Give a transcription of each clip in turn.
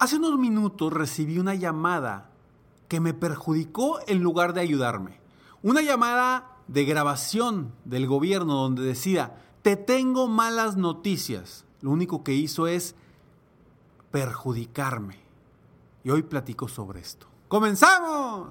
Hace unos minutos recibí una llamada que me perjudicó en lugar de ayudarme. Una llamada de grabación del gobierno donde decía, te tengo malas noticias. Lo único que hizo es perjudicarme. Y hoy platico sobre esto. ¡Comenzamos!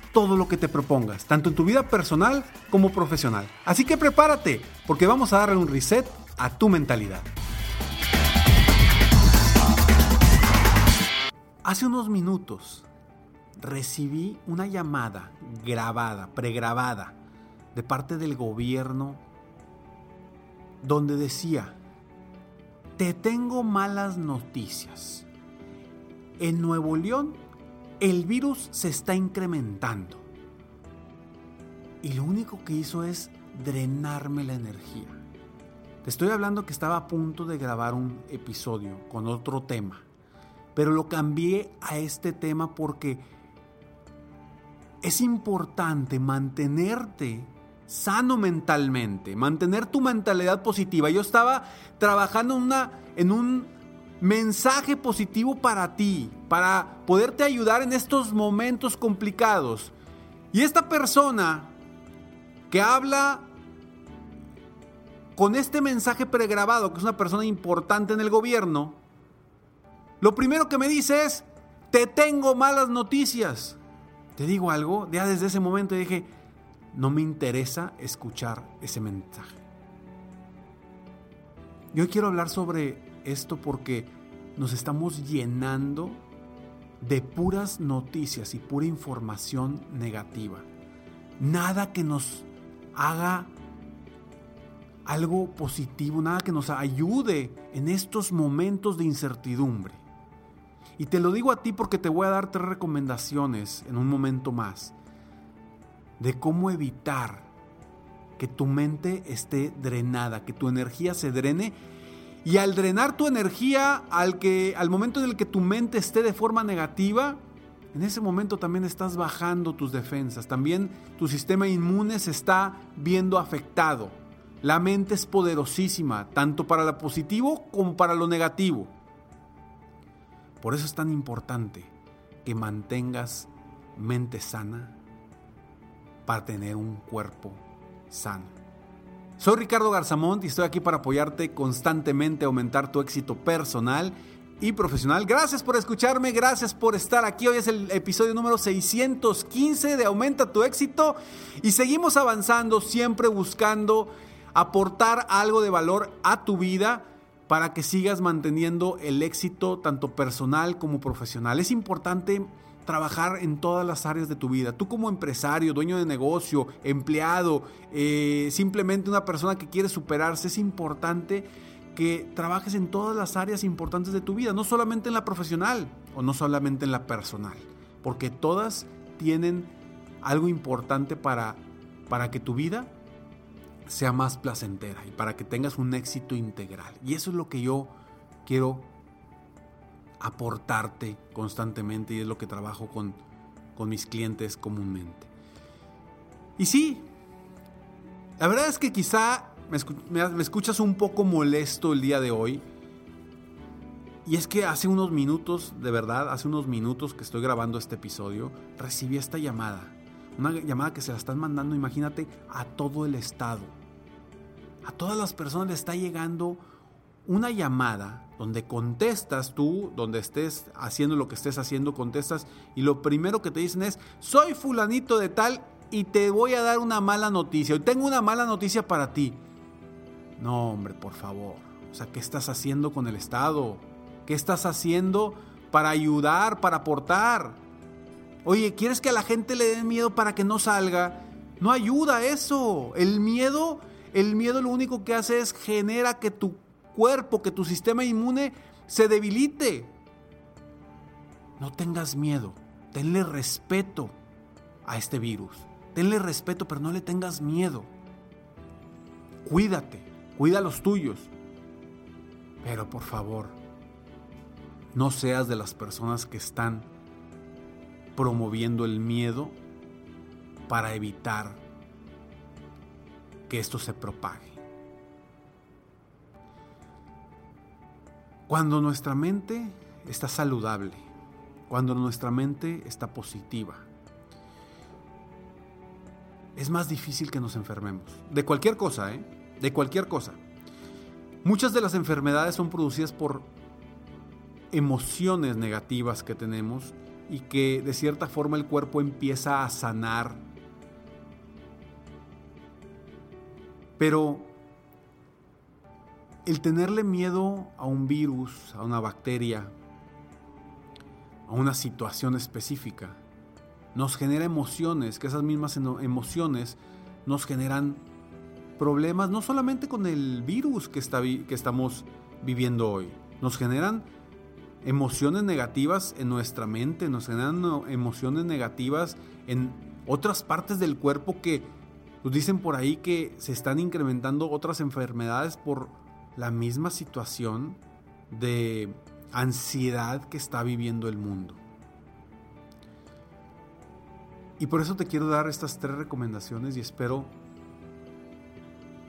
todo lo que te propongas, tanto en tu vida personal como profesional. Así que prepárate, porque vamos a darle un reset a tu mentalidad. Hace unos minutos recibí una llamada grabada, pregrabada, de parte del gobierno, donde decía, te tengo malas noticias. En Nuevo León el virus se está incrementando. Y lo único que hizo es drenarme la energía. Te estoy hablando que estaba a punto de grabar un episodio con otro tema. Pero lo cambié a este tema porque es importante mantenerte sano mentalmente, mantener tu mentalidad positiva. Yo estaba trabajando una, en un mensaje positivo para ti, para poderte ayudar en estos momentos complicados. Y esta persona que habla con este mensaje pregrabado, que es una persona importante en el gobierno, lo primero que me dice es, te tengo malas noticias. Te digo algo, ya desde ese momento dije, no me interesa escuchar ese mensaje. Yo quiero hablar sobre esto porque nos estamos llenando de puras noticias y pura información negativa. Nada que nos haga algo positivo, nada que nos ayude en estos momentos de incertidumbre. Y te lo digo a ti porque te voy a dar tres recomendaciones en un momento más de cómo evitar que tu mente esté drenada, que tu energía se drene y al drenar tu energía, al, que, al momento en el que tu mente esté de forma negativa, en ese momento también estás bajando tus defensas, también tu sistema inmune se está viendo afectado. La mente es poderosísima, tanto para lo positivo como para lo negativo. Por eso es tan importante que mantengas mente sana para tener un cuerpo sano. Soy Ricardo Garzamont y estoy aquí para apoyarte constantemente a aumentar tu éxito personal y profesional. Gracias por escucharme, gracias por estar aquí. Hoy es el episodio número 615 de Aumenta tu éxito y seguimos avanzando siempre buscando aportar algo de valor a tu vida para que sigas manteniendo el éxito tanto personal como profesional. Es importante trabajar en todas las áreas de tu vida. Tú como empresario, dueño de negocio, empleado, eh, simplemente una persona que quiere superarse, es importante que trabajes en todas las áreas importantes de tu vida, no solamente en la profesional o no solamente en la personal, porque todas tienen algo importante para, para que tu vida sea más placentera y para que tengas un éxito integral. Y eso es lo que yo quiero aportarte constantemente y es lo que trabajo con, con mis clientes comúnmente. Y sí, la verdad es que quizá me, me, escuchas un poco molesto el día de hoy. Y es que hace unos minutos, de verdad, hace unos minutos que estoy grabando este episodio, recibí esta llamada. Una llamada que se la están mandando, imagínate, a todo el estado. A todas las personas le está llegando una llamada donde contestas tú, donde estés haciendo lo que estés haciendo, contestas y lo primero que te dicen es, soy fulanito de tal y te voy a dar una mala noticia. Hoy tengo una mala noticia para ti. No, hombre, por favor. O sea, ¿qué estás haciendo con el Estado? ¿Qué estás haciendo para ayudar, para aportar? Oye, ¿quieres que a la gente le dé miedo para que no salga? No ayuda eso. El miedo, el miedo lo único que hace es genera que tu cuerpo, que tu sistema inmune se debilite. No tengas miedo, tenle respeto a este virus. Tenle respeto, pero no le tengas miedo. Cuídate, cuida a los tuyos. Pero por favor, no seas de las personas que están promoviendo el miedo para evitar que esto se propague. Cuando nuestra mente está saludable, cuando nuestra mente está positiva, es más difícil que nos enfermemos. De cualquier cosa, ¿eh? De cualquier cosa. Muchas de las enfermedades son producidas por emociones negativas que tenemos y que de cierta forma el cuerpo empieza a sanar Pero el tenerle miedo a un virus, a una bacteria, a una situación específica, nos genera emociones, que esas mismas emociones nos generan problemas no solamente con el virus que, está, que estamos viviendo hoy, nos generan emociones negativas en nuestra mente, nos generan emociones negativas en otras partes del cuerpo que nos dicen por ahí que se están incrementando otras enfermedades por la misma situación de ansiedad que está viviendo el mundo. Y por eso te quiero dar estas tres recomendaciones y espero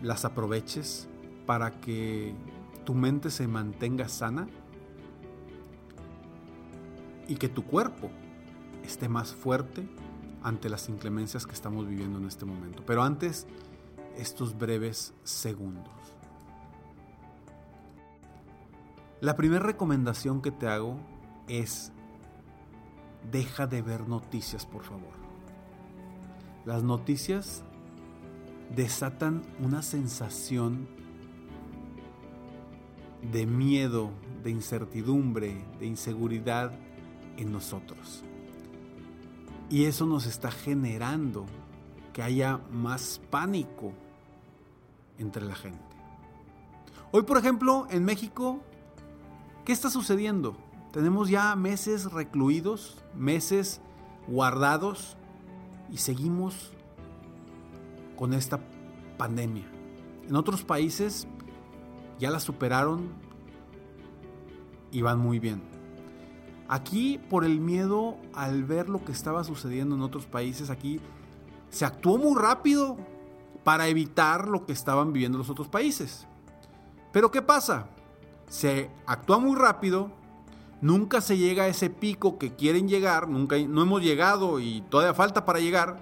las aproveches para que tu mente se mantenga sana y que tu cuerpo esté más fuerte ante las inclemencias que estamos viviendo en este momento. Pero antes, estos breves segundos. La primera recomendación que te hago es, deja de ver noticias, por favor. Las noticias desatan una sensación de miedo, de incertidumbre, de inseguridad en nosotros. Y eso nos está generando que haya más pánico entre la gente. Hoy, por ejemplo, en México, ¿qué está sucediendo? Tenemos ya meses recluidos, meses guardados y seguimos con esta pandemia. En otros países ya la superaron y van muy bien. Aquí, por el miedo al ver lo que estaba sucediendo en otros países, aquí se actuó muy rápido para evitar lo que estaban viviendo los otros países. Pero ¿qué pasa? Se actúa muy rápido, nunca se llega a ese pico que quieren llegar, nunca no hemos llegado y todavía falta para llegar.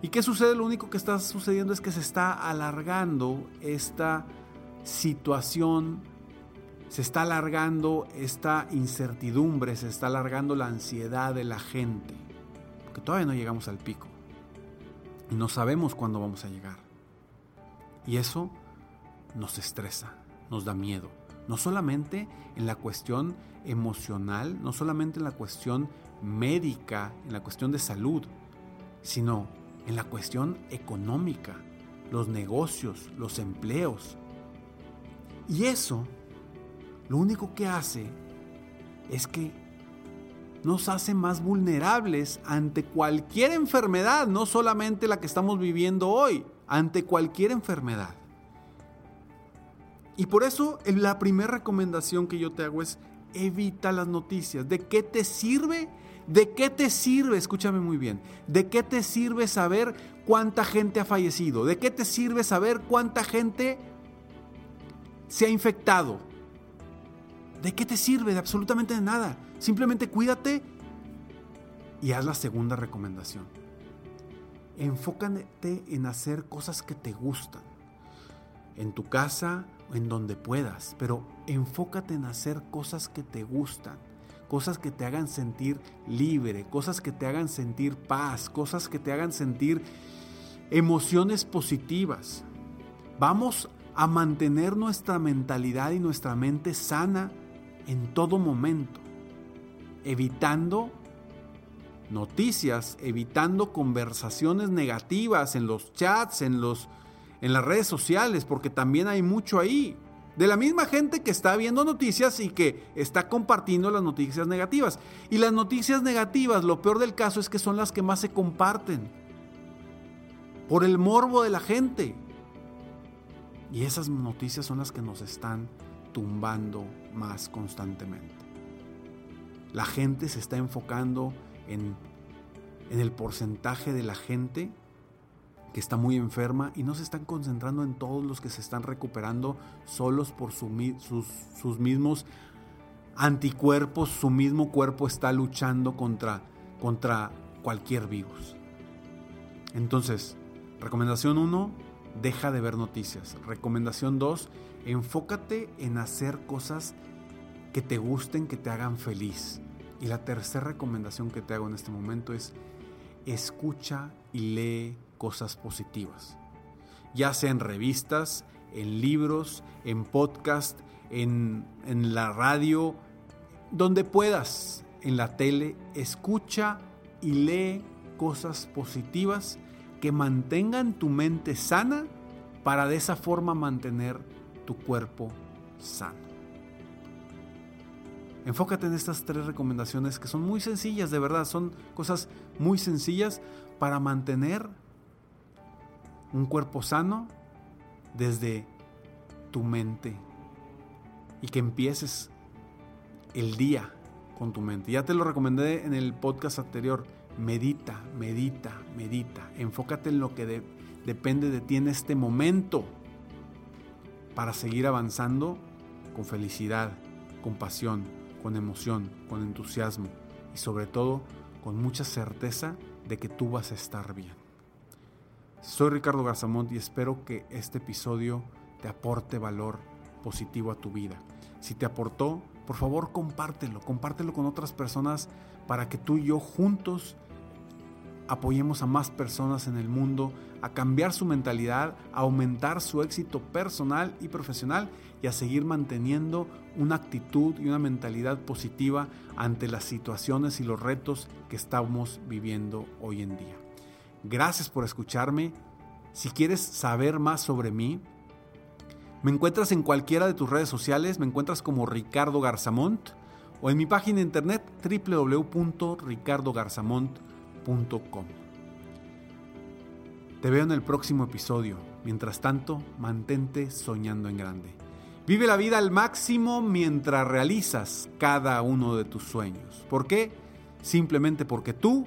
¿Y qué sucede? Lo único que está sucediendo es que se está alargando esta situación se está alargando esta incertidumbre, se está alargando la ansiedad de la gente, porque todavía no llegamos al pico y no sabemos cuándo vamos a llegar. Y eso nos estresa, nos da miedo, no solamente en la cuestión emocional, no solamente en la cuestión médica, en la cuestión de salud, sino en la cuestión económica, los negocios, los empleos. Y eso lo único que hace es que nos hace más vulnerables ante cualquier enfermedad, no solamente la que estamos viviendo hoy, ante cualquier enfermedad. Y por eso la primera recomendación que yo te hago es evita las noticias. ¿De qué te sirve? ¿De qué te sirve? Escúchame muy bien. ¿De qué te sirve saber cuánta gente ha fallecido? ¿De qué te sirve saber cuánta gente se ha infectado? ¿De qué te sirve? De absolutamente de nada. Simplemente cuídate y haz la segunda recomendación. Enfócate en hacer cosas que te gustan. En tu casa en donde puedas, pero enfócate en hacer cosas que te gustan, cosas que te hagan sentir libre, cosas que te hagan sentir paz, cosas que te hagan sentir emociones positivas. Vamos a mantener nuestra mentalidad y nuestra mente sana en todo momento, evitando noticias, evitando conversaciones negativas en los chats, en, los, en las redes sociales, porque también hay mucho ahí. De la misma gente que está viendo noticias y que está compartiendo las noticias negativas. Y las noticias negativas, lo peor del caso es que son las que más se comparten. Por el morbo de la gente. Y esas noticias son las que nos están tumbando más constantemente. La gente se está enfocando en, en el porcentaje de la gente que está muy enferma y no se están concentrando en todos los que se están recuperando solos por sus, sus mismos anticuerpos, su mismo cuerpo está luchando contra, contra cualquier virus. Entonces, recomendación 1, deja de ver noticias. Recomendación 2, enfócate en hacer cosas que te gusten, que te hagan feliz. Y la tercera recomendación que te hago en este momento es escucha y lee cosas positivas. Ya sea en revistas, en libros, en podcast, en, en la radio, donde puedas, en la tele, escucha y lee cosas positivas que mantengan tu mente sana para de esa forma mantener tu cuerpo sano. Enfócate en estas tres recomendaciones que son muy sencillas, de verdad, son cosas muy sencillas para mantener un cuerpo sano desde tu mente y que empieces el día con tu mente. Ya te lo recomendé en el podcast anterior. Medita, medita, medita. Enfócate en lo que depende de ti en este momento para seguir avanzando con felicidad, con pasión, con emoción, con entusiasmo y sobre todo con mucha certeza de que tú vas a estar bien. Soy Ricardo Garzamont y espero que este episodio te aporte valor positivo a tu vida. Si te aportó, por favor compártelo, compártelo con otras personas para que tú y yo juntos apoyemos a más personas en el mundo a cambiar su mentalidad, a aumentar su éxito personal y profesional y a seguir manteniendo una actitud y una mentalidad positiva ante las situaciones y los retos que estamos viviendo hoy en día. Gracias por escucharme. Si quieres saber más sobre mí, me encuentras en cualquiera de tus redes sociales, me encuentras como Ricardo Garzamont o en mi página de internet www.ricardogarzamont.com. Te veo en el próximo episodio. Mientras tanto, mantente soñando en grande. Vive la vida al máximo mientras realizas cada uno de tus sueños. ¿Por qué? Simplemente porque tú